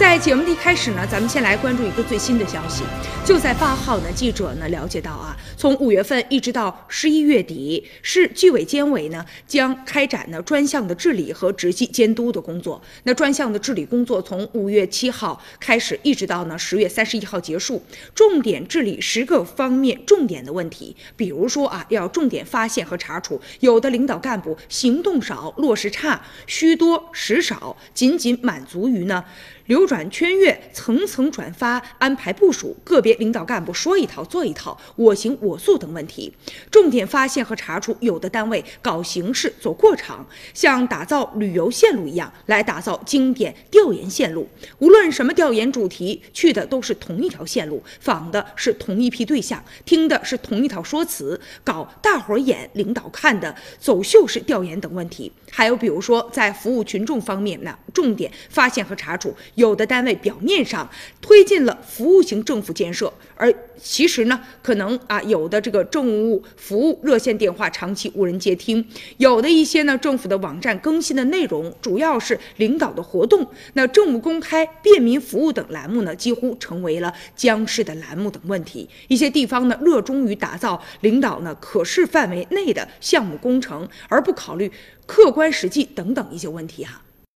在节目的一开始呢，咱们先来关注一个最新的消息。就在八号呢，记者呢了解到啊，从五月份一直到十一月底，市纪委监委呢将开展呢专项的治理和直系监督的工作。那专项的治理工作从五月七号开始，一直到呢十月三十一号结束，重点治理十个方面重点的问题。比如说啊，要重点发现和查处有的领导干部行动少、落实差、虚多实少，仅仅满足于呢。流转圈阅、层层转发、安排部署，个别领导干部说一套做一套，我行我素等问题，重点发现和查处有的单位搞形式、走过场，像打造旅游线路一样来打造经典调研线路。无论什么调研主题，去的都是同一条线路，访的是同一批对象，听的是同一套说辞，搞大伙儿演、领导看的走秀式调研等问题。还有比如说在服务群众方面呢，重点发现和查处。有的单位表面上推进了服务型政府建设，而其实呢，可能啊有的这个政务服务热线电话长期无人接听，有的一些呢政府的网站更新的内容主要是领导的活动，那政务公开、便民服务等栏目呢几乎成为了僵尸的栏目等问题。一些地方呢热衷于打造领导呢可视范围内的项目工程，而不考虑客观实际等等一些问题哈。